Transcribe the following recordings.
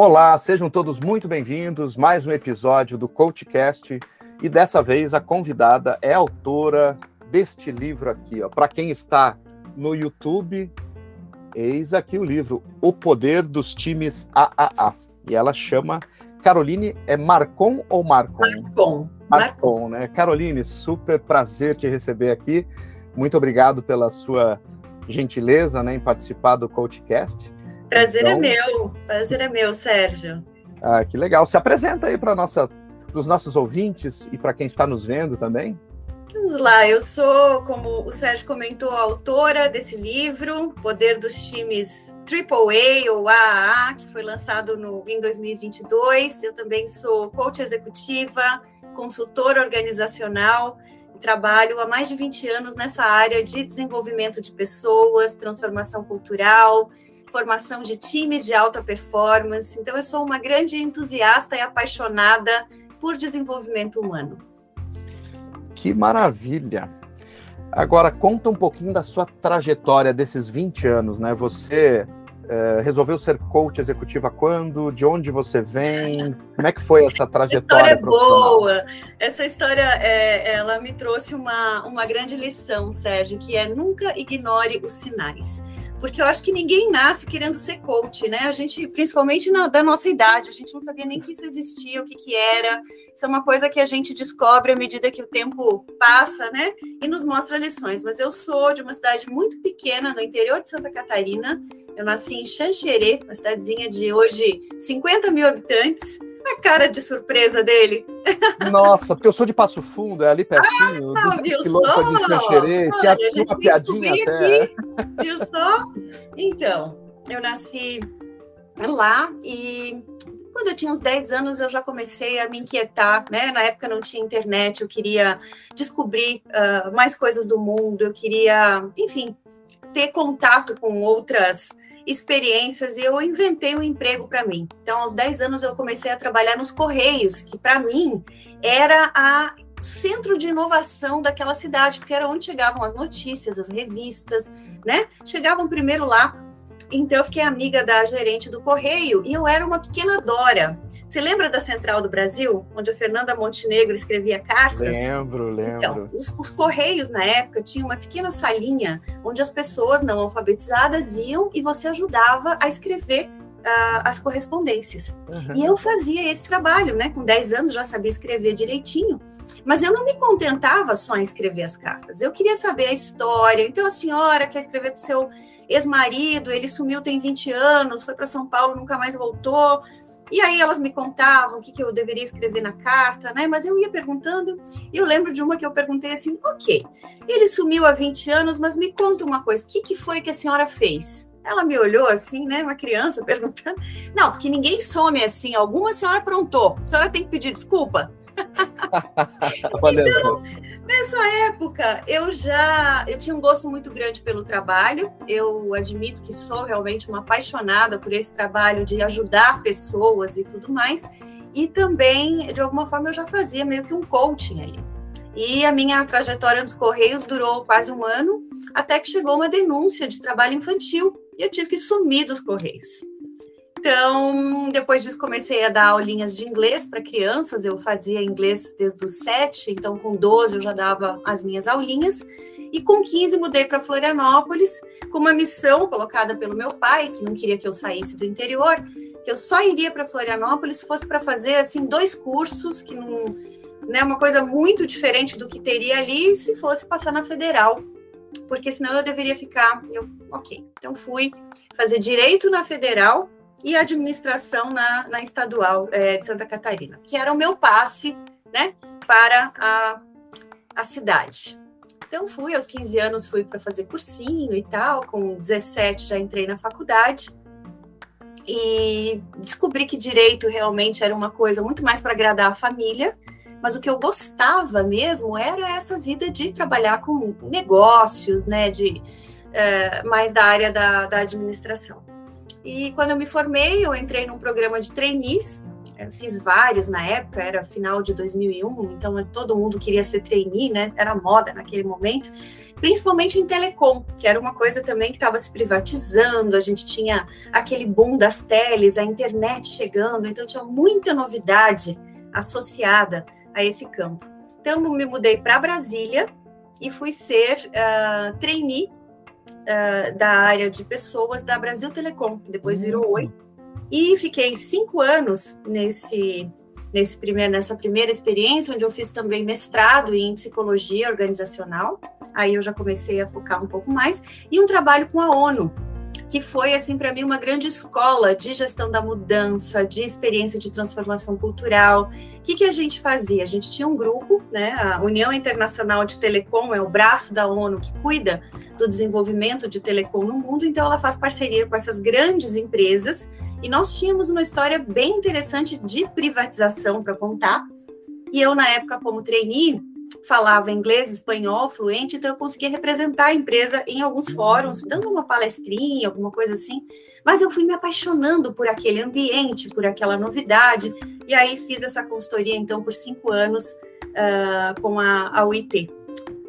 Olá, sejam todos muito bem-vindos. Mais um episódio do CoachCast. E dessa vez a convidada é autora deste livro aqui. Para quem está no YouTube, eis aqui o livro O Poder dos Times AAA. E ela chama Caroline, é Marcon ou Marcon? Marcon. Marcon, né? Caroline, super prazer te receber aqui. Muito obrigado pela sua gentileza né, em participar do CoachCast. Prazer é então... é meu, prazer é meu, Sérgio. Ah, que legal. Se apresenta aí para os nossos ouvintes e para quem está nos vendo também. Vamos lá, eu sou, como o Sérgio comentou, autora desse livro, Poder dos Times AAA ou AAA, que foi lançado no, em 2022. Eu também sou coach executiva, consultora organizacional, trabalho há mais de 20 anos nessa área de desenvolvimento de pessoas, transformação cultural, formação de times de alta performance. Então, eu sou uma grande entusiasta e apaixonada por desenvolvimento humano. Que maravilha! Agora, conta um pouquinho da sua trajetória desses 20 anos, né? Você é, resolveu ser coach executiva quando? De onde você vem? Como é que foi essa trajetória? Essa história é boa. Essa história, é, ela me trouxe uma, uma grande lição, Sérgio, que é nunca ignore os sinais porque eu acho que ninguém nasce querendo ser coach, né? A gente, principalmente na, da nossa idade, a gente não sabia nem que isso existia, o que, que era. Isso é uma coisa que a gente descobre à medida que o tempo passa, né? E nos mostra lições. Mas eu sou de uma cidade muito pequena, no interior de Santa Catarina. Eu nasci em Xanxerê, uma cidadezinha de hoje 50 mil habitantes a cara de surpresa dele. Nossa, porque eu sou de Passo Fundo, é ali pertinho, ah, 200 quilômetros de Xanxerê, tinha, tinha uma piadinha até. Aqui, viu só? Então, eu nasci lá e quando eu tinha uns 10 anos eu já comecei a me inquietar, né? Na época não tinha internet, eu queria descobrir uh, mais coisas do mundo, eu queria, enfim, ter contato com outras experiências e eu inventei um emprego para mim. Então, aos 10 anos, eu comecei a trabalhar nos Correios, que para mim era a centro de inovação daquela cidade, porque era onde chegavam as notícias, as revistas, né? Chegavam primeiro lá então eu fiquei amiga da gerente do Correio e eu era uma pequena Dora. Você lembra da Central do Brasil, onde a Fernanda Montenegro escrevia cartas? Lembro, lembro. Então, os, os Correios na época tinham uma pequena salinha onde as pessoas não alfabetizadas iam e você ajudava a escrever Uh, as correspondências. Uhum. E eu fazia esse trabalho, né? Com 10 anos já sabia escrever direitinho, mas eu não me contentava só em escrever as cartas. Eu queria saber a história. Então a senhora quer escrever para o seu ex-marido, ele sumiu tem 20 anos, foi para São Paulo, nunca mais voltou. E aí elas me contavam o que, que eu deveria escrever na carta, né? Mas eu ia perguntando, e eu lembro de uma que eu perguntei assim: ok, ele sumiu há 20 anos, mas me conta uma coisa, o que, que foi que a senhora fez? Ela me olhou assim, né? Uma criança perguntando. Não, porque ninguém some assim. Alguma senhora aprontou. A senhora tem que pedir desculpa. então, nessa época, eu já eu tinha um gosto muito grande pelo trabalho. Eu admito que sou realmente uma apaixonada por esse trabalho de ajudar pessoas e tudo mais. E também, de alguma forma, eu já fazia meio que um coaching ali. E a minha trajetória nos Correios durou quase um ano, até que chegou uma denúncia de trabalho infantil e eu tive que sumir dos Correios. Então, depois disso, comecei a dar aulinhas de inglês para crianças. Eu fazia inglês desde os 7, então com 12 eu já dava as minhas aulinhas. E com 15 mudei para Florianópolis com uma missão colocada pelo meu pai, que não queria que eu saísse do interior, que eu só iria para Florianópolis se fosse para fazer assim dois cursos que não, né, uma coisa muito diferente do que teria ali se fosse passar na federal, porque senão eu deveria ficar, eu, OK. Então fui fazer direito na federal e administração na, na estadual é, de Santa Catarina, que era o meu passe né, para a, a cidade. Então fui, aos 15 anos fui para fazer cursinho e tal, com 17 já entrei na faculdade e descobri que direito realmente era uma coisa muito mais para agradar a família, mas o que eu gostava mesmo era essa vida de trabalhar com negócios, né, de é, mais da área da, da administração. E quando eu me formei, eu entrei num programa de trainees fiz vários na época, era final de 2001, então todo mundo queria ser trainee, né? Era moda naquele momento, principalmente em telecom, que era uma coisa também que estava se privatizando, a gente tinha aquele boom das teles, a internet chegando, então tinha muita novidade associada a esse campo. Então, me mudei para Brasília e fui ser uh, trainee uh, da área de pessoas da Brasil Telecom, que depois virou hum. Oi. E fiquei cinco anos nesse, nesse primeiro, nessa primeira experiência, onde eu fiz também mestrado em psicologia organizacional. Aí eu já comecei a focar um pouco mais. E um trabalho com a ONU, que foi assim para mim uma grande escola de gestão da mudança, de experiência de transformação cultural. O que, que a gente fazia? A gente tinha um grupo, né? A União Internacional de Telecom é o braço da ONU que cuida do desenvolvimento de telecom no mundo, então ela faz parceria com essas grandes empresas. E nós tínhamos uma história bem interessante de privatização para contar. E eu, na época, como trainee, falava inglês, espanhol fluente, então eu conseguia representar a empresa em alguns fóruns, dando uma palestrinha, alguma coisa assim. Mas eu fui me apaixonando por aquele ambiente, por aquela novidade, e aí fiz essa consultoria, então, por cinco anos uh, com a, a UIT.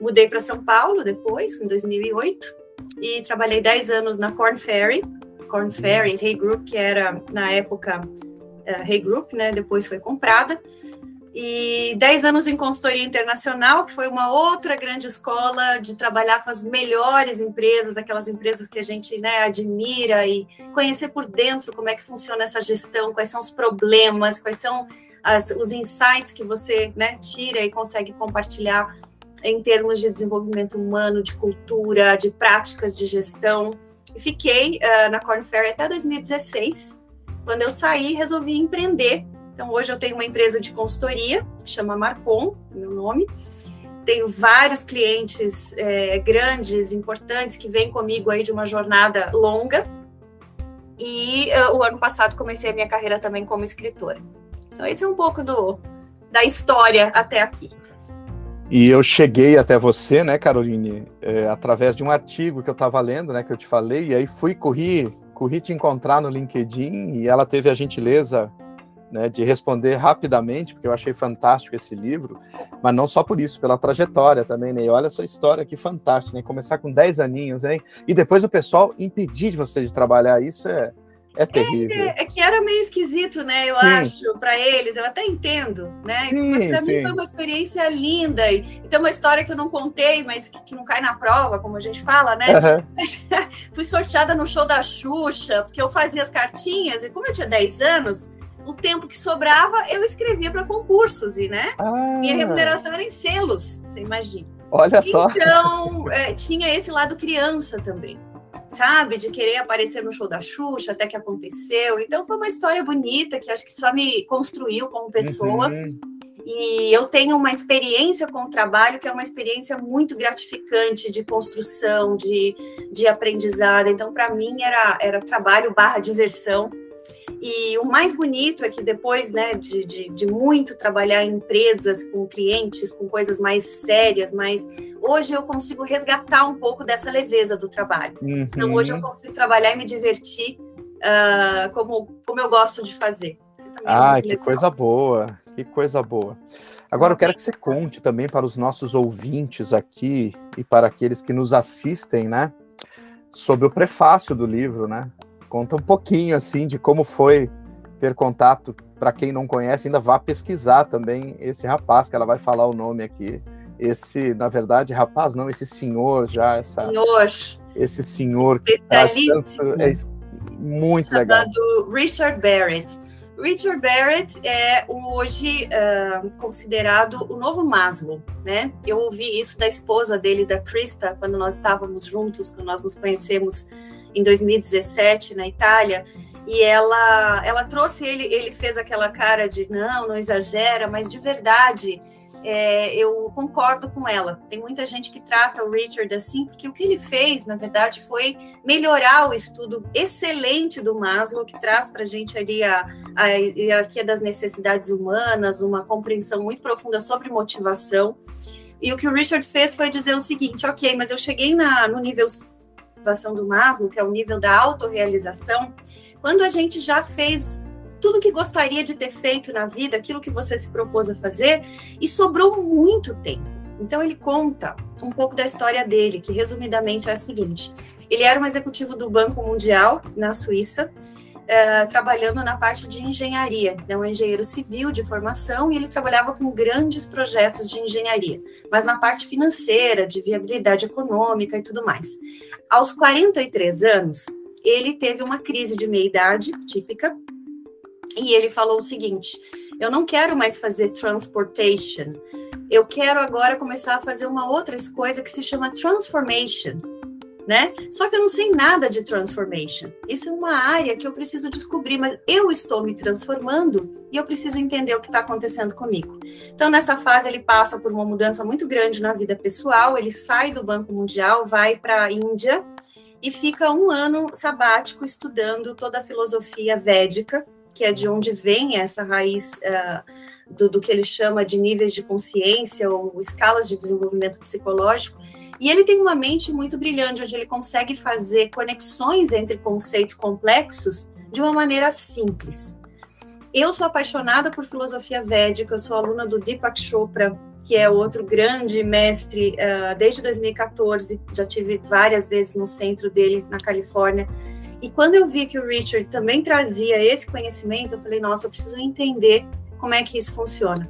Mudei para São Paulo depois, em 2008, e trabalhei dez anos na Corn Ferry, Corn Ferry, Hey Group, que era, na época, uh, Group, né, depois foi comprada, e 10 anos em consultoria internacional, que foi uma outra grande escola de trabalhar com as melhores empresas, aquelas empresas que a gente né, admira e conhecer por dentro como é que funciona essa gestão, quais são os problemas, quais são as, os insights que você né, tira e consegue compartilhar em termos de desenvolvimento humano, de cultura, de práticas de gestão. E fiquei uh, na Corn até 2016. Quando eu saí, resolvi empreender então, hoje eu tenho uma empresa de consultoria, chama Marcon, meu nome. Tenho vários clientes é, grandes, importantes, que vêm comigo aí de uma jornada longa. E uh, o ano passado comecei a minha carreira também como escritora. Então, esse é um pouco do, da história até aqui. E eu cheguei até você, né, Caroline, é, através de um artigo que eu estava lendo, né, que eu te falei, e aí fui, corri, corri te encontrar no LinkedIn, e ela teve a gentileza né, de responder rapidamente, porque eu achei fantástico esse livro, mas não só por isso, pela trajetória também, né? E olha essa história que fantástica, né? Começar com 10 aninhos, hein? E depois o pessoal impedir de você de trabalhar, isso é, é terrível. É, é, que era meio esquisito, né? Eu sim. acho, para eles, eu até entendo, né? Sim, mas para mim foi uma experiência linda. E, e, tem uma história que eu não contei, mas que, que não cai na prova, como a gente fala, né? Uhum. fui sorteada no show da Xuxa, porque eu fazia as cartinhas, e como eu tinha 10 anos, o tempo que sobrava eu escrevia para concursos e, né? Ah. Minha remuneração era em selos, você imagina. Olha só. Então, é, tinha esse lado criança também, sabe? De querer aparecer no show da Xuxa, até que aconteceu. Então, foi uma história bonita que acho que só me construiu como pessoa. Uhum. E eu tenho uma experiência com o trabalho que é uma experiência muito gratificante de construção, de, de aprendizado. Então, para mim, era, era trabalho barra diversão e o mais bonito é que depois né, de, de, de, muito trabalhar em empresas, com clientes, com coisas mais sérias, mas hoje eu consigo resgatar um pouco dessa leveza do trabalho. Uhum. Então hoje eu consigo trabalhar e me divertir uh, como, como eu gosto de fazer. Ah, que legal. coisa boa, que coisa boa. Agora eu quero que você conte também para os nossos ouvintes aqui e para aqueles que nos assistem, né? Sobre o prefácio do livro, né? Conta um pouquinho assim de como foi ter contato. Para quem não conhece, ainda vá pesquisar também esse rapaz que ela vai falar o nome aqui. Esse, na verdade, rapaz, não, esse senhor já, essa, senhor. esse senhor que é muito chamado legal. Richard Barrett. Richard Barrett é hoje uh, considerado o novo Maslow, né? Eu ouvi isso da esposa dele, da Krista, quando nós estávamos juntos, quando nós nos conhecemos em 2017 na Itália, e ela ela trouxe ele, ele fez aquela cara de não, não exagera, mas de verdade é, eu concordo com ela. Tem muita gente que trata o Richard assim, porque o que ele fez, na verdade, foi melhorar o estudo excelente do Maslow, que traz para a gente ali a, a hierarquia das necessidades humanas, uma compreensão muito profunda sobre motivação. E o que o Richard fez foi dizer o seguinte: ok, mas eu cheguei na, no nível motivação do Maslow, que é o nível da autorrealização, quando a gente já fez tudo que gostaria de ter feito na vida, aquilo que você se propôs a fazer, e sobrou muito tempo. Então ele conta um pouco da história dele, que resumidamente é a seguinte: ele era um executivo do Banco Mundial na Suíça uh, trabalhando na parte de engenharia, é um engenheiro civil de formação e ele trabalhava com grandes projetos de engenharia, mas na parte financeira, de viabilidade econômica e tudo mais. Aos 43 anos, ele teve uma crise de meia-idade típica e ele falou o seguinte: eu não quero mais fazer transportation, eu quero agora começar a fazer uma outra coisa que se chama transformation né? Só que eu não sei nada de transformation. Isso é uma área que eu preciso descobrir, mas eu estou me transformando e eu preciso entender o que está acontecendo comigo. Então, nessa fase, ele passa por uma mudança muito grande na vida pessoal. Ele sai do Banco Mundial, vai para a Índia e fica um ano sabático estudando toda a filosofia védica, que é de onde vem essa raiz uh, do, do que ele chama de níveis de consciência ou escalas de desenvolvimento psicológico e ele tem uma mente muito brilhante, onde ele consegue fazer conexões entre conceitos complexos de uma maneira simples. Eu sou apaixonada por filosofia védica, eu sou aluna do Deepak Chopra, que é outro grande mestre uh, desde 2014, já tive várias vezes no centro dele, na Califórnia. E quando eu vi que o Richard também trazia esse conhecimento, eu falei, nossa, eu preciso entender como é que isso funciona.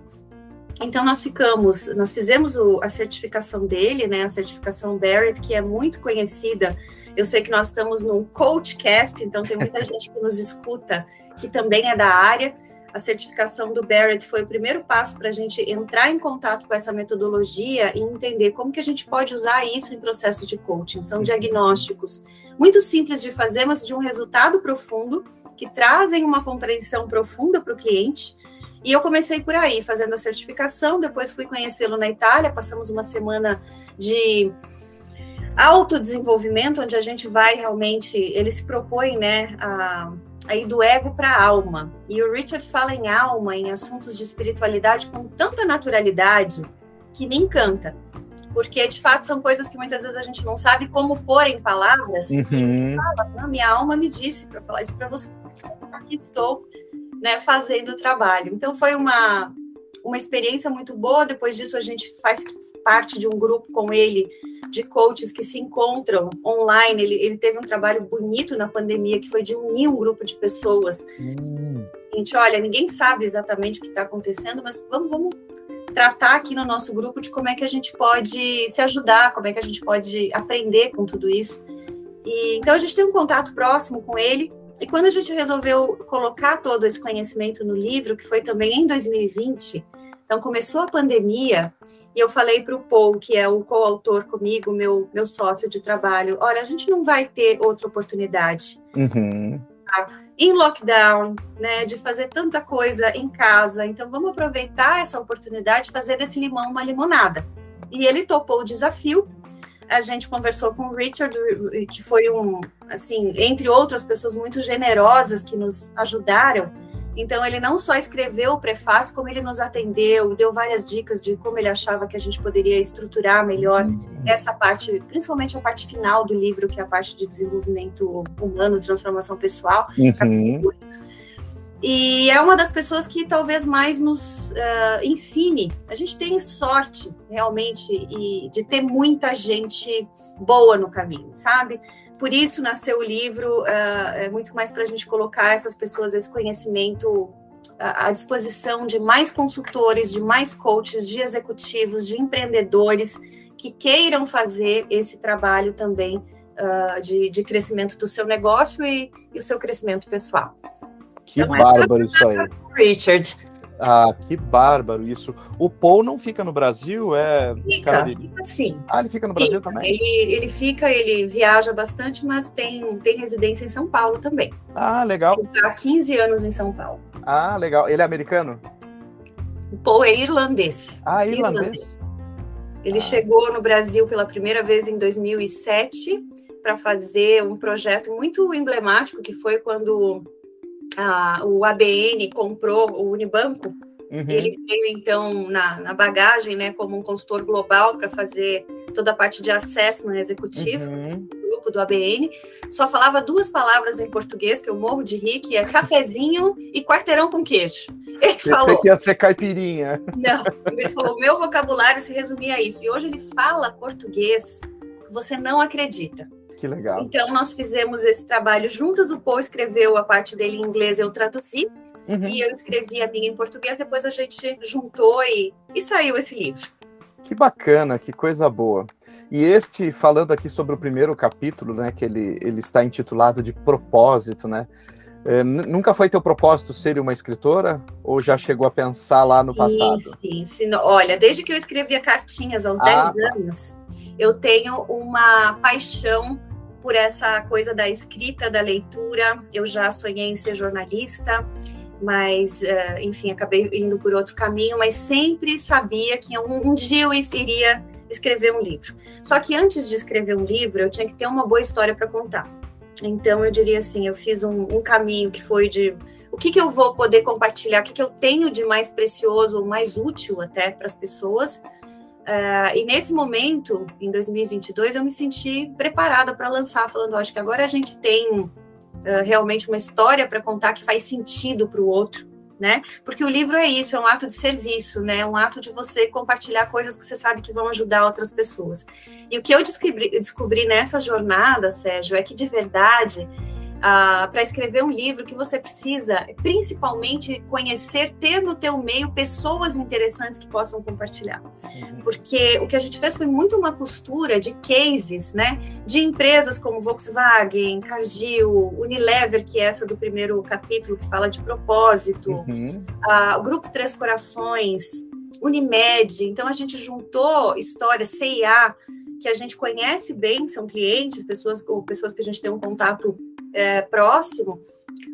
Então nós ficamos, nós fizemos o, a certificação dele, né, a certificação Barrett, que é muito conhecida. Eu sei que nós estamos num coachcast, então tem muita gente que nos escuta que também é da área. A certificação do Barrett foi o primeiro passo para a gente entrar em contato com essa metodologia e entender como que a gente pode usar isso em processos de coaching. São diagnósticos muito simples de fazer, mas de um resultado profundo, que trazem uma compreensão profunda para o cliente e eu comecei por aí, fazendo a certificação, depois fui conhecê-lo na Itália, passamos uma semana de autodesenvolvimento, onde a gente vai realmente, ele se propõe, né, a, a ir do ego para a alma. E o Richard fala em alma, em assuntos de espiritualidade com tanta naturalidade que me encanta. Porque, de fato, são coisas que muitas vezes a gente não sabe como pôr em palavras. Uhum. Fala, minha alma me disse para falar isso para você. Aqui estou né, fazendo o trabalho. Então foi uma, uma experiência muito boa. Depois disso, a gente faz parte de um grupo com ele de coaches que se encontram online. Ele, ele teve um trabalho bonito na pandemia, que foi de unir um grupo de pessoas. Hum. Gente, olha, ninguém sabe exatamente o que está acontecendo, mas vamos, vamos tratar aqui no nosso grupo de como é que a gente pode se ajudar, como é que a gente pode aprender com tudo isso. E, então a gente tem um contato próximo com ele e quando a gente resolveu colocar todo esse conhecimento no livro, que foi também em 2020, então começou a pandemia, e eu falei para o Paul, que é o coautor comigo, meu, meu sócio de trabalho, olha, a gente não vai ter outra oportunidade. Uhum. Tá? Em lockdown, né, de fazer tanta coisa em casa, então vamos aproveitar essa oportunidade de fazer desse limão uma limonada. E ele topou o desafio, a gente conversou com o Richard, que foi um, assim, entre outras pessoas muito generosas que nos ajudaram. Então, ele não só escreveu o prefácio, como ele nos atendeu, deu várias dicas de como ele achava que a gente poderia estruturar melhor uhum. essa parte, principalmente a parte final do livro, que é a parte de desenvolvimento humano, transformação pessoal. Uhum. E é uma das pessoas que talvez mais nos uh, ensine. A gente tem sorte, realmente, e de ter muita gente boa no caminho, sabe? Por isso nasceu o livro, uh, é muito mais para a gente colocar essas pessoas, esse conhecimento à disposição de mais consultores, de mais coaches, de executivos, de empreendedores que queiram fazer esse trabalho também uh, de, de crescimento do seu negócio e, e o seu crescimento pessoal. Que então, bárbaro isso aí. Richard. Ah, que bárbaro isso. O Paul não fica no Brasil? É fica, fica sim. Ah, ele fica no Brasil fica. também? Ele, ele fica, ele viaja bastante, mas tem, tem residência em São Paulo também. Ah, legal. Ele está há 15 anos em São Paulo. Ah, legal. Ele é americano? O Paul é irlandês. Ah, irlandês. irlandês. Ele ah. chegou no Brasil pela primeira vez em 2007 para fazer um projeto muito emblemático, que foi quando a, o ABN comprou o Unibanco, uhum. ele veio então na, na, bagagem, né, como um consultor global para fazer toda a parte de assessment executivo. Uhum. Grupo do ABN, só falava duas palavras em português, que eu morro de rir, que é cafezinho e quarteirão com queijo. Ele Pensei falou. que ia ser caipirinha. Não, ele falou: meu vocabulário se resumia a isso. E hoje ele fala português que você não acredita. Que legal. Então, nós fizemos esse trabalho juntos. O Paul escreveu a parte dele em inglês, eu traduzi. Uhum. E eu escrevi a minha em português, depois a gente juntou e, e saiu esse livro. Que bacana, que coisa boa. E este, falando aqui sobre o primeiro capítulo, né, que ele, ele está intitulado de Propósito, né? É, nunca foi teu propósito ser uma escritora? Ou já chegou a pensar lá no passado? Sim, sim. Olha, desde que eu escrevia cartinhas aos ah, 10 tá. anos, eu tenho uma paixão por essa coisa da escrita, da leitura. Eu já sonhei em ser jornalista, mas, uh, enfim, acabei indo por outro caminho, mas sempre sabia que um, um, dia eu iria escrever um livro. Só que antes de escrever um livro, eu tinha que ter uma boa história para contar. Então, eu diria assim, eu fiz um, um caminho que foi de o que, que eu vou poder compartilhar, o que, que eu tenho de mais precioso, mais útil até para as pessoas. Uh, e nesse momento, em 2022, eu me senti preparada para lançar, falando, acho que agora a gente tem uh, realmente uma história para contar que faz sentido para o outro, né? Porque o livro é isso, é um ato de serviço, né? É um ato de você compartilhar coisas que você sabe que vão ajudar outras pessoas. E o que eu descobri, descobri nessa jornada, Sérgio, é que de verdade Para escrever um livro que você precisa principalmente conhecer, ter no teu meio pessoas interessantes que possam compartilhar. Uhum. Porque o que a gente fez foi muito uma costura de cases, né? De empresas como Volkswagen, Cargill, Unilever, que é essa do primeiro capítulo que fala de propósito, uhum. uh, o Grupo Três Corações, Unimed. Então a gente juntou histórias, CIA, que a gente conhece bem, são clientes, pessoas ou pessoas que a gente tem um contato é, próximo,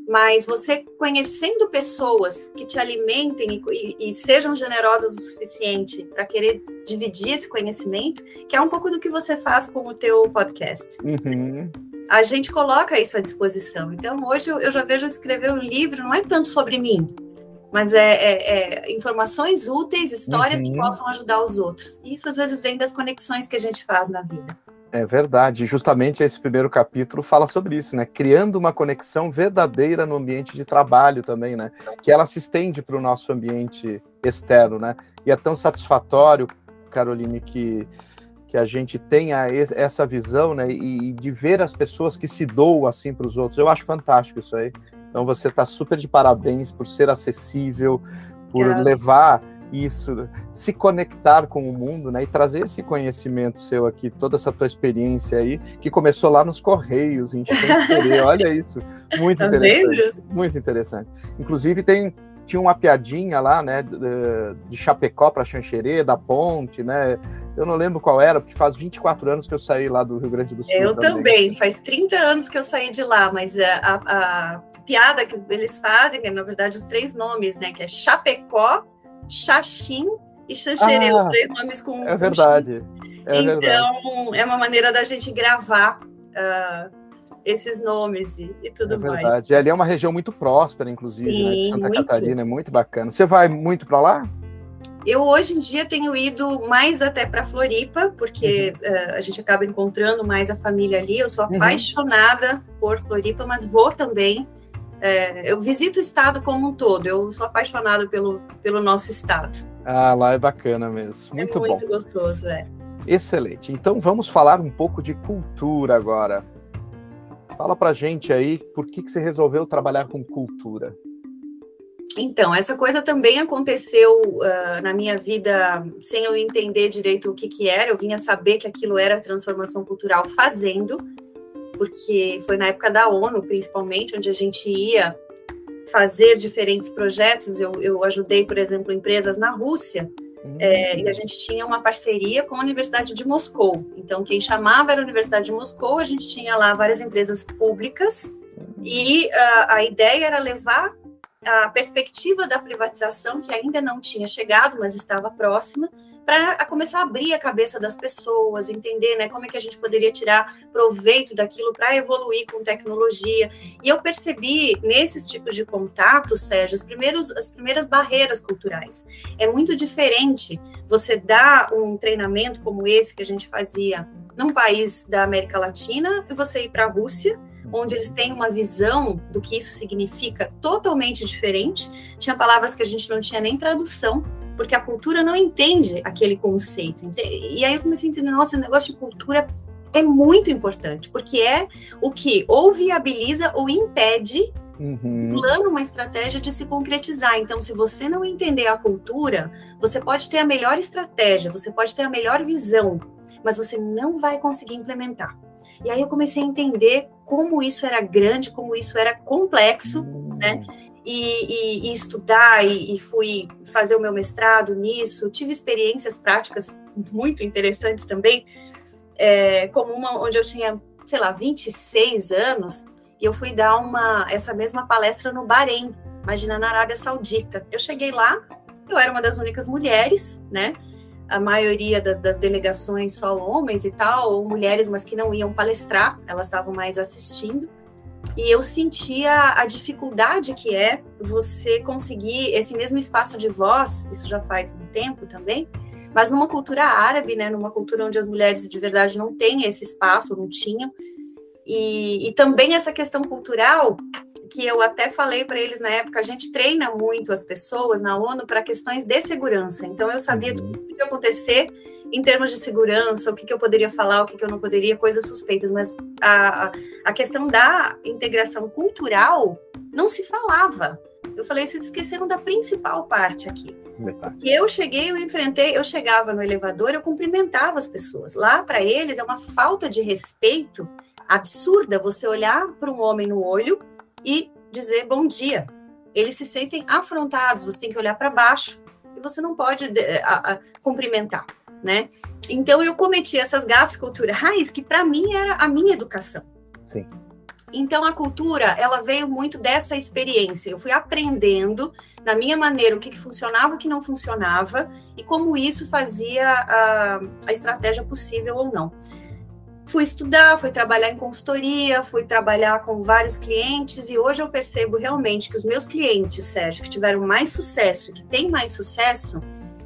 mas você conhecendo pessoas que te alimentem e, e, e sejam generosas o suficiente para querer dividir esse conhecimento, que é um pouco do que você faz com o teu podcast. Uhum. A gente coloca isso à disposição. Então, hoje eu, eu já vejo escrever um livro não é tanto sobre mim, mas é, é, é informações úteis, histórias uhum. que possam ajudar os outros. E isso às vezes vem das conexões que a gente faz na vida. É verdade. Justamente esse primeiro capítulo fala sobre isso, né? Criando uma conexão verdadeira no ambiente de trabalho também, né? Que ela se estende para o nosso ambiente externo, né? E é tão satisfatório, Caroline, que, que a gente tenha essa visão, né? E, e de ver as pessoas que se doam assim para os outros. Eu acho fantástico isso aí. Então você está super de parabéns por ser acessível, por levar isso, se conectar com o mundo, né, e trazer esse conhecimento seu aqui, toda essa tua experiência aí, que começou lá nos Correios, em olha isso, muito tá interessante, vendo? muito interessante. Inclusive tem tinha uma piadinha lá, né, de, de Chapecó para Xanxerê, da ponte, né, eu não lembro qual era, porque faz 24 anos que eu saí lá do Rio Grande do Sul. Eu também, também. faz 30 anos que eu saí de lá, mas a, a, a piada que eles fazem, é, na verdade, os três nomes, né, que é Chapecó, Xaxim e Xanxerê, ah, os três nomes com É verdade. É então, verdade. é uma maneira da gente gravar uh, esses nomes e, e tudo é verdade. mais. E ali é uma região muito próspera, inclusive, Sim, né, de Santa muito. Catarina, é muito bacana. Você vai muito para lá? Eu hoje em dia tenho ido mais até para Floripa, porque uhum. uh, a gente acaba encontrando mais a família ali. Eu sou uhum. apaixonada uhum. por Floripa, mas vou também é, eu visito o estado como um todo, eu sou apaixonada pelo, pelo nosso estado. Ah, lá é bacana mesmo. Muito, é muito bom. Muito gostoso, é. Excelente. Então vamos falar um pouco de cultura agora. Fala pra gente aí por que, que você resolveu trabalhar com cultura. Então, essa coisa também aconteceu uh, na minha vida sem eu entender direito o que, que era. Eu vinha saber que aquilo era transformação cultural fazendo porque foi na época da ONU, principalmente, onde a gente ia fazer diferentes projetos. Eu, eu ajudei, por exemplo, empresas na Rússia, uhum. é, e a gente tinha uma parceria com a Universidade de Moscou. Então, quem chamava era a Universidade de Moscou, a gente tinha lá várias empresas públicas, uhum. e uh, a ideia era levar a perspectiva da privatização, que ainda não tinha chegado, mas estava próxima, para começar a abrir a cabeça das pessoas, entender né, como é que a gente poderia tirar proveito daquilo para evoluir com tecnologia. E eu percebi nesses tipos de contatos, Sérgio, os primeiros, as primeiras barreiras culturais. É muito diferente você dar um treinamento como esse que a gente fazia num país da América Latina e você ir para a Rússia onde eles têm uma visão do que isso significa totalmente diferente. Tinha palavras que a gente não tinha nem tradução, porque a cultura não entende aquele conceito. E aí eu comecei a entender, nossa, o negócio de cultura é muito importante, porque é o que ou viabiliza ou impede uhum. um plano, uma estratégia de se concretizar. Então, se você não entender a cultura, você pode ter a melhor estratégia, você pode ter a melhor visão, mas você não vai conseguir implementar. E aí eu comecei a entender como isso era grande, como isso era complexo, né? E, e, e estudar, e, e, fui fazer o meu mestrado nisso. Tive experiências práticas muito interessantes também, é, como uma onde eu tinha, sei lá, 26 anos, e eu fui dar uma essa mesma palestra no Bahrein, imagina, na Arábia Saudita. Eu cheguei lá, eu era uma das únicas mulheres, né? A maioria das, das, delegações só homens e tal, ou mulheres, mas que não iam palestrar, elas estavam mais assistindo. E eu sentia a dificuldade que é você conseguir esse mesmo espaço de voz, isso já faz um tempo também, mas numa cultura árabe, né, numa cultura onde as mulheres de verdade não têm esse espaço, não tinham. E, e também essa questão cultural que eu até falei para eles na época, a gente treina muito as pessoas na ONU para questões de segurança. Então eu sabia uhum. tudo que podia acontecer em termos de segurança, o que, que eu poderia falar, o que, que eu não poderia, coisas suspeitas. Mas a, a questão da integração cultural não se falava. Eu falei, vocês esqueceram da principal parte aqui. E eu cheguei, eu enfrentei, eu chegava no elevador, eu cumprimentava as pessoas. Lá, para eles, é uma falta de respeito absurda você olhar para um homem no olho e dizer bom dia. Eles se sentem afrontados, você tem que olhar para baixo e você não pode a, a, cumprimentar, né? Então eu cometi essas gafes culturais que para mim era a minha educação. Sim. Então a cultura, ela veio muito dessa experiência. Eu fui aprendendo na minha maneira o que, que funcionava, o que não funcionava e como isso fazia a, a estratégia possível ou não fui estudar, fui trabalhar em consultoria, fui trabalhar com vários clientes e hoje eu percebo realmente que os meus clientes, Sérgio, que tiveram mais sucesso, que têm mais sucesso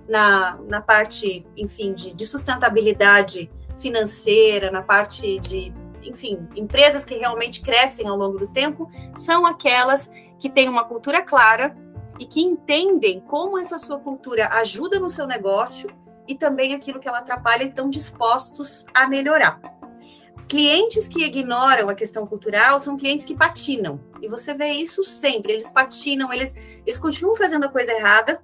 na, na parte, enfim, de, de sustentabilidade financeira, na parte de, enfim, empresas que realmente crescem ao longo do tempo, são aquelas que têm uma cultura clara e que entendem como essa sua cultura ajuda no seu negócio e também aquilo que ela atrapalha e estão dispostos a melhorar. Clientes que ignoram a questão cultural são clientes que patinam. E você vê isso sempre. Eles patinam, eles, eles continuam fazendo a coisa errada,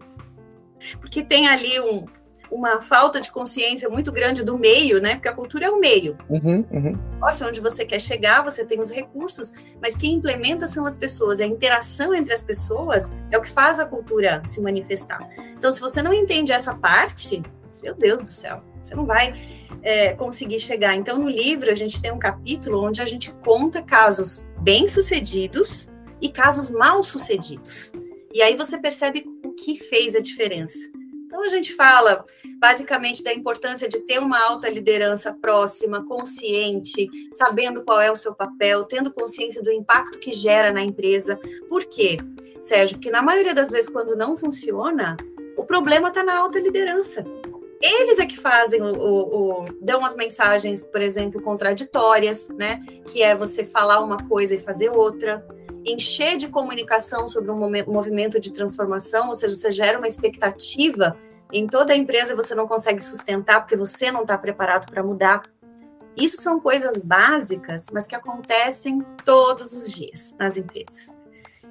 porque tem ali um, uma falta de consciência muito grande do meio, né? Porque a cultura é o meio. Uhum, uhum. Poxa, onde você quer chegar, você tem os recursos, mas quem implementa são as pessoas. A interação entre as pessoas é o que faz a cultura se manifestar. Então, se você não entende essa parte, meu Deus do céu, você não vai é, conseguir chegar. Então, no livro, a gente tem um capítulo onde a gente conta casos bem-sucedidos e casos mal-sucedidos. E aí você percebe o que fez a diferença. Então, a gente fala basicamente da importância de ter uma alta liderança próxima, consciente, sabendo qual é o seu papel, tendo consciência do impacto que gera na empresa. Por quê, Sérgio? Porque na maioria das vezes, quando não funciona, o problema está na alta liderança. Eles é que fazem o, o, o, dão as mensagens, por exemplo, contraditórias, né? Que é você falar uma coisa e fazer outra, encher de comunicação sobre um movimento de transformação, ou seja, você gera uma expectativa em toda a empresa você não consegue sustentar porque você não está preparado para mudar. Isso são coisas básicas, mas que acontecem todos os dias nas empresas.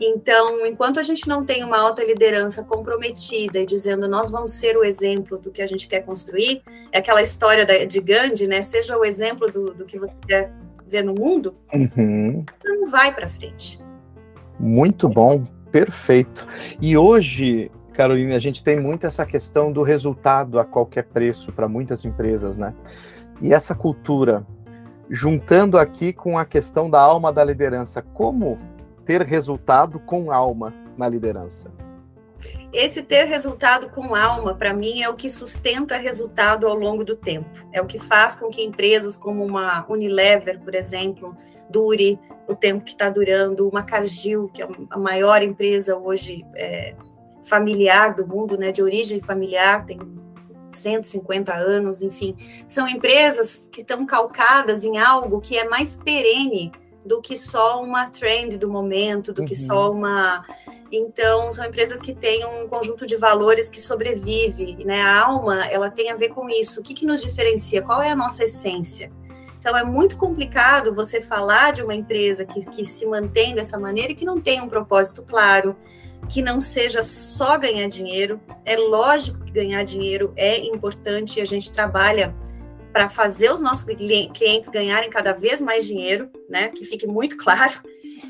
Então, enquanto a gente não tem uma alta liderança comprometida e dizendo nós vamos ser o exemplo do que a gente quer construir, é aquela história de Gandhi, né? Seja o exemplo do, do que você quer ver no mundo, uhum. não vai para frente. Muito bom, perfeito. E hoje, Carolina, a gente tem muito essa questão do resultado a qualquer preço para muitas empresas, né? E essa cultura, juntando aqui com a questão da alma da liderança, como ter resultado com alma. na liderança? Esse ter resultado com alma, para mim, é o que sustenta resultado ao longo do tempo. É o que faz com que empresas como uma Unilever, por exemplo, dure o tempo que está durando, uma Cargill, que é a maior empresa hoje é, familiar do mundo, né, de origem familiar, tem 150 anos, enfim, são empresas que estão calcadas em algo que é mais perene do que só uma trend do momento, do uhum. que só uma. Então, são empresas que têm um conjunto de valores que sobrevive, né? A alma, ela tem a ver com isso. O que, que nos diferencia? Qual é a nossa essência? Então, é muito complicado você falar de uma empresa que, que se mantém dessa maneira e que não tem um propósito claro, que não seja só ganhar dinheiro. É lógico que ganhar dinheiro é importante e a gente trabalha para fazer os nossos clientes ganharem cada vez mais dinheiro, né? Que fique muito claro.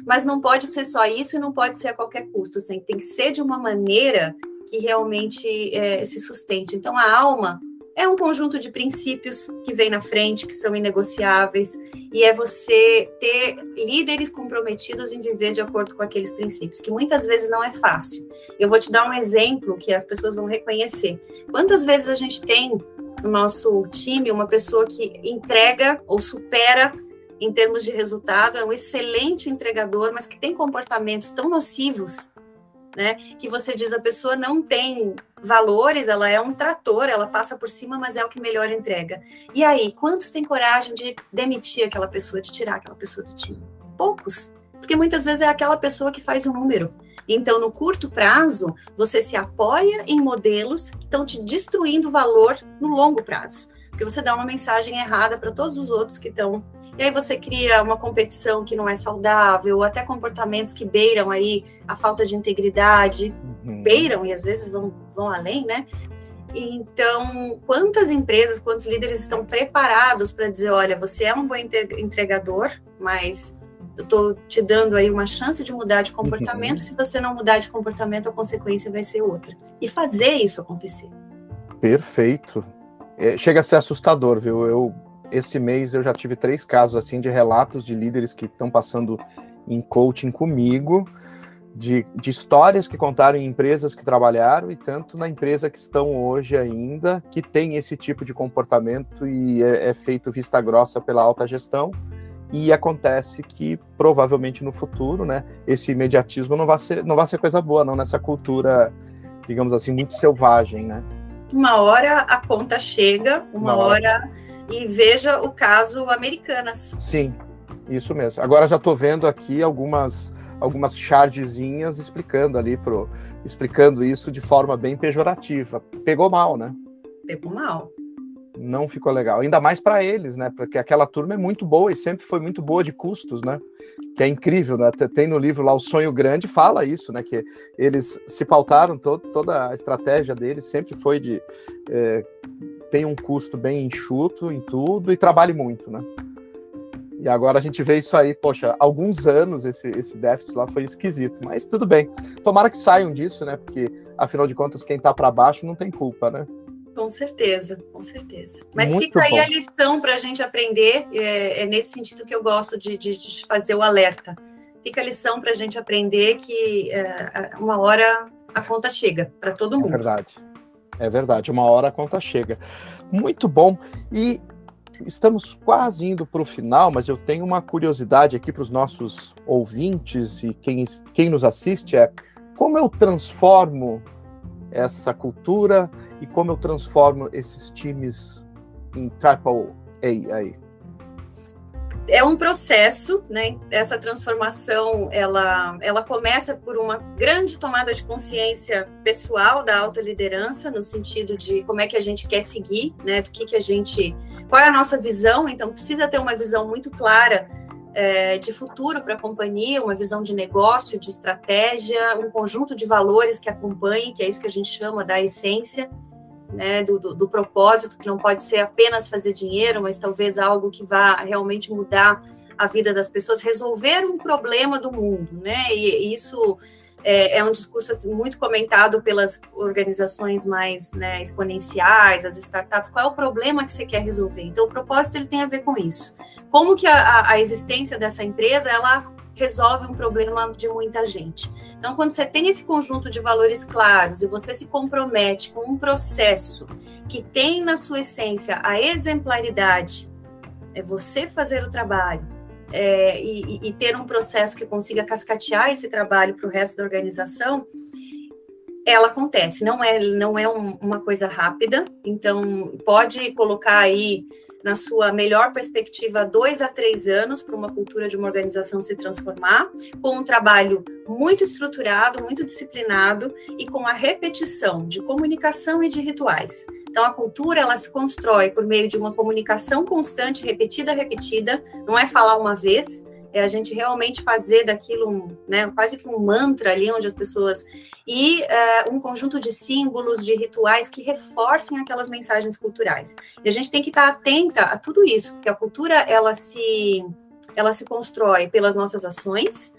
Mas não pode ser só isso e não pode ser a qualquer custo. Assim, tem que ser de uma maneira que realmente é, se sustente. Então, a alma é um conjunto de princípios que vem na frente, que são inegociáveis, e é você ter líderes comprometidos em viver de acordo com aqueles princípios, que muitas vezes não é fácil. Eu vou te dar um exemplo que as pessoas vão reconhecer. Quantas vezes a gente tem no nosso time uma pessoa que entrega ou supera em termos de resultado, é um excelente entregador, mas que tem comportamentos tão nocivos, né? Que você diz a pessoa não tem valores, ela é um trator, ela passa por cima, mas é o que melhor entrega. E aí, quantos têm coragem de demitir aquela pessoa, de tirar aquela pessoa do time? Poucos, porque muitas vezes é aquela pessoa que faz o número. Então, no curto prazo, você se apoia em modelos que estão te destruindo valor no longo prazo. Porque você dá uma mensagem errada para todos os outros que estão. E aí você cria uma competição que não é saudável, até comportamentos que beiram aí a falta de integridade, uhum. beiram e às vezes vão, vão além, né? Então, quantas empresas, quantos líderes estão preparados para dizer: olha, você é um bom entregador, mas eu estou te dando aí uma chance de mudar de comportamento. Uhum. Se você não mudar de comportamento, a consequência vai ser outra. E fazer isso acontecer. Perfeito. É, chega a ser assustador, viu? Eu esse mês eu já tive três casos assim de relatos de líderes que estão passando em coaching comigo, de, de histórias que contaram em empresas que trabalharam e tanto na empresa que estão hoje ainda, que tem esse tipo de comportamento e é, é feito vista grossa pela alta gestão e acontece que provavelmente no futuro, né, esse imediatismo não vai ser, não vai ser coisa boa, não, nessa cultura, digamos assim, muito selvagem, né? Uma hora a conta chega, uma, uma hora... hora... e veja o caso Americanas. Sim, isso mesmo. Agora já estou vendo aqui algumas algumas chargezinhas explicando ali pro explicando isso de forma bem pejorativa. Pegou mal, né? Pegou mal não ficou legal. Ainda mais para eles, né? Porque aquela turma é muito boa e sempre foi muito boa de custos, né? Que é incrível, né? Tem no livro lá o Sonho Grande fala isso, né? Que eles se pautaram todo, toda a estratégia deles sempre foi de é, tem um custo bem enxuto em tudo e trabalhe muito, né? E agora a gente vê isso aí, poxa, alguns anos esse, esse déficit lá foi esquisito, mas tudo bem. Tomara que saiam disso, né? Porque afinal de contas quem tá para baixo não tem culpa, né? Com certeza, com certeza. Mas Muito fica aí bom. a lição para a gente aprender, é, é, nesse sentido que eu gosto de, de, de fazer o alerta. Fica a lição para a gente aprender que é, uma hora a conta chega para todo é mundo. É verdade, é verdade, uma hora a conta chega. Muito bom. E estamos quase indo para o final, mas eu tenho uma curiosidade aqui para os nossos ouvintes e quem, quem nos assiste é como eu transformo essa cultura e como eu transformo esses times em triple A? É um processo, né? Essa transformação, ela, ela começa por uma grande tomada de consciência pessoal da alta liderança, no sentido de como é que a gente quer seguir, né? Do que que a gente, qual é a nossa visão? Então precisa ter uma visão muito clara é, de futuro para a companhia, uma visão de negócio, de estratégia, um conjunto de valores que acompanhem, que é isso que a gente chama da essência, né, do, do, do, propósito, que não pode ser apenas fazer dinheiro, mas talvez algo que vá realmente mudar a vida das pessoas, resolver um problema do mundo, né? E isso é, é, um discurso muito comentado pelas organizações mais né, exponenciais, as startups. Qual é o problema que você quer resolver? Então, o propósito ele tem a ver com isso. Como que a, a existência dessa empresa ela resolve um problema de muita gente. Então, quando você tem esse conjunto de valores claros e você se compromete com um processo que tem na sua essência a exemplaridade, é você fazer o trabalho, é, e, e, ter um processo que consiga cascatear esse trabalho para o resto da organização, ela acontece, não é, não é um, uma coisa rápida, então pode colocar aí na sua melhor perspectiva, dois a três anos para uma cultura de uma organização se transformar, com um trabalho muito estruturado, muito disciplinado e com a repetição de comunicação e de rituais. Então, a cultura ela se constrói por meio de uma comunicação constante, repetida, repetida. Não é falar uma vez, é a gente realmente fazer daquilo um, né, quase que um mantra ali onde as pessoas e uh, um conjunto de símbolos, de rituais que reforcem aquelas mensagens culturais. E a gente tem que estar atenta a tudo isso, porque a cultura ela se ela se constrói pelas nossas ações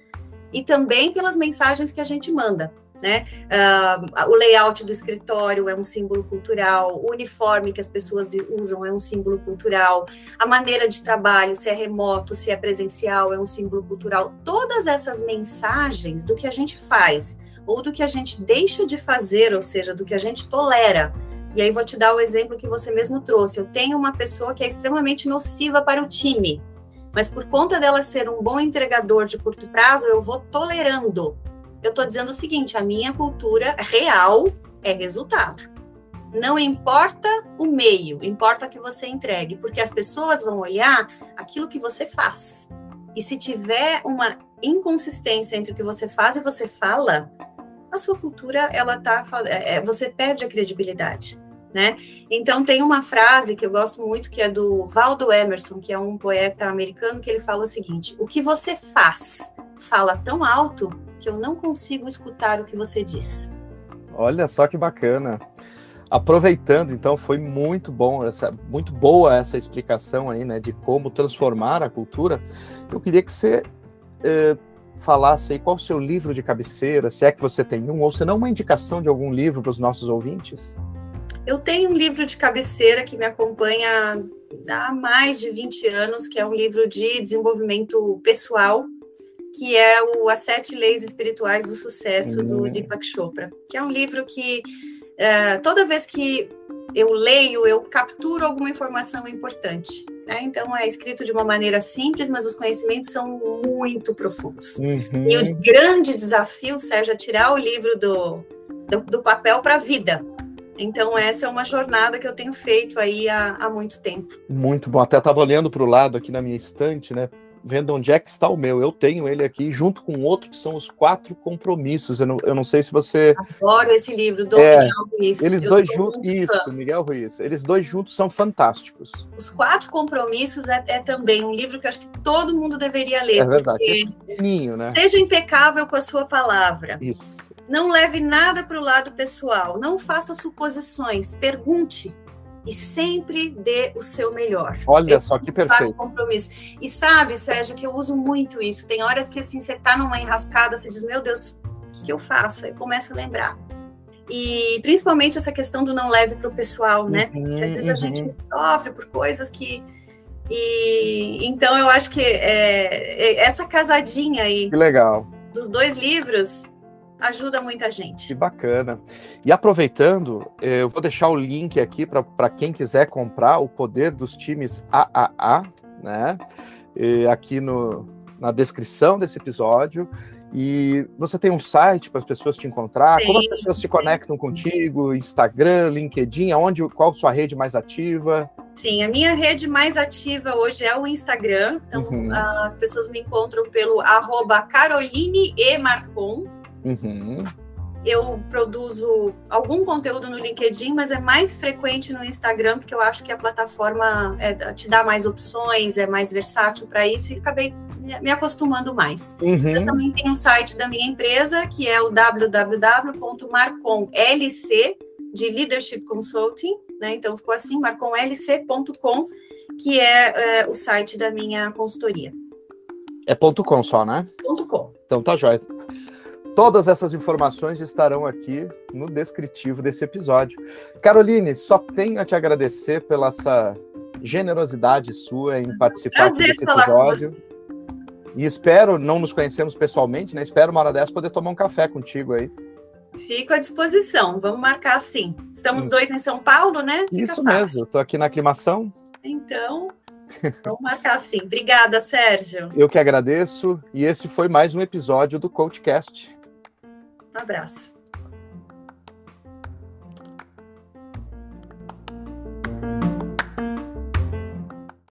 e também pelas mensagens que a gente manda. Né? Uh, o layout do escritório é um símbolo cultural, o uniforme que as pessoas usam é um símbolo cultural, a maneira de trabalho, se é remoto, se é presencial, é um símbolo cultural. Todas essas mensagens do que a gente faz ou do que a gente deixa de fazer, ou seja, do que a gente tolera. E aí vou te dar o exemplo que você mesmo trouxe. Eu tenho uma pessoa que é extremamente nociva para o time, mas por conta dela ser um bom entregador de curto prazo, eu vou tolerando eu estou dizendo o seguinte: a minha cultura real é resultado. Não importa o meio, importa que você entregue, porque as pessoas vão olhar aquilo que você faz. E se tiver uma inconsistência entre o que você faz e você fala, a sua cultura ela tá, é, é, você perde a credibilidade. Né? Então tem uma frase que eu gosto muito que é do Valdo Emerson, que é um poeta americano, que ele fala o seguinte: o que você faz fala tão alto que eu não consigo escutar o que você diz. Olha só que bacana. Aproveitando, então, foi muito bom essa, muito boa essa explicação aí, né, de como transformar a cultura. Eu queria que você eh, falasse aí qual o seu livro de cabeceira, se é que você tem um, ou se não uma indicação de algum livro para os nossos ouvintes. Eu tenho um livro de cabeceira que me acompanha há mais de 20 anos, que é um livro de desenvolvimento pessoal que é o As Sete Leis Espirituais do Sucesso, uhum. do hum. Deepak Chopra, que é um livro que uh, toda vez que eu leio, eu capturo alguma informação importante. Né? Então, é escrito de uma maneira simples, mas os conhecimentos são muito profundos. Uhum. E o grande desafio, Sérgio, é tirar o livro do, do, do papel para a vida. Então, essa é uma jornada que eu tenho feito aí há, há muito tempo. Muito bom. Até estava olhando para o lado aqui na minha estante, né? vendo onde é que está o meu. Eu tenho ele aqui, junto com outro, que são os quatro compromissos. Eu não, eu não sei se você. Adoro esse livro do é, Miguel Ruiz. Eles eu dois juntos. Isso, Miguel Ruiz. Eles dois juntos são fantásticos. Os quatro compromissos é, é, também um livro que eu acho que todo mundo deveria ler. É verdade. É pequenininho, né? Seja impecável com a sua palavra. Isso. Não leve nada para o lado pessoal. Não faça suposições. Pergunte e sempre dê o seu melhor. Olha só que perfeito. Compromisso. E sabe, Sérgio, que eu uso muito isso. Tem horas que assim você tá numa enrascada, você diz: "Meu Deus, o que, que eu faço?" Aí começa a lembrar. E principalmente essa questão do não leve para o pessoal, né? Uhum, Porque às vezes uhum. a gente sofre por coisas que e então eu acho que é, é essa casadinha aí. Que legal. Dos dois livros ajuda muita gente. Que bacana. E aproveitando, eh, eu vou deixar o link aqui para quem quiser comprar o poder dos times AAA, né? E aqui no, na descrição desse episódio. E você tem um site para as pessoas te encontrar? Sim. Como as pessoas se conectam contigo? Instagram, LinkedIn, aonde, qual sua rede mais ativa? Sim, a minha rede mais ativa hoje é o Instagram. Então, uhum. as pessoas me encontram pelo arroba Caroline e Marcon. Uhum. Eu produzo algum conteúdo no LinkedIn, mas é mais frequente no Instagram, porque eu acho que a plataforma é, te dá mais opções, é mais versátil para isso, e acabei me acostumando mais. Uhum. Eu também tenho um site da minha empresa, que é o www.marconlc, de Leadership Consulting, né? Então ficou assim, marconlc.com, que é, é, o site da minha consultoria. É ponto .com só, né? Ponto .com. Então tá jóia. Todas essas informações estarão aqui no descritivo desse episódio. Caroline, só tenho a te agradecer pela essa generosidade sua em participar Prazer desse episódio. E espero, não nos conhecemos pessoalmente, né? Espero uma hora dessa poder tomar um café contigo aí. Fico à disposição, vamos marcar sim. Estamos hum. dois em São Paulo, né? Fica Isso fácil. mesmo, estou aqui na aclimação. Então, vamos marcar sim. Obrigada, Sérgio. Eu que agradeço, e esse foi mais um episódio do CoachCast. Um abraço.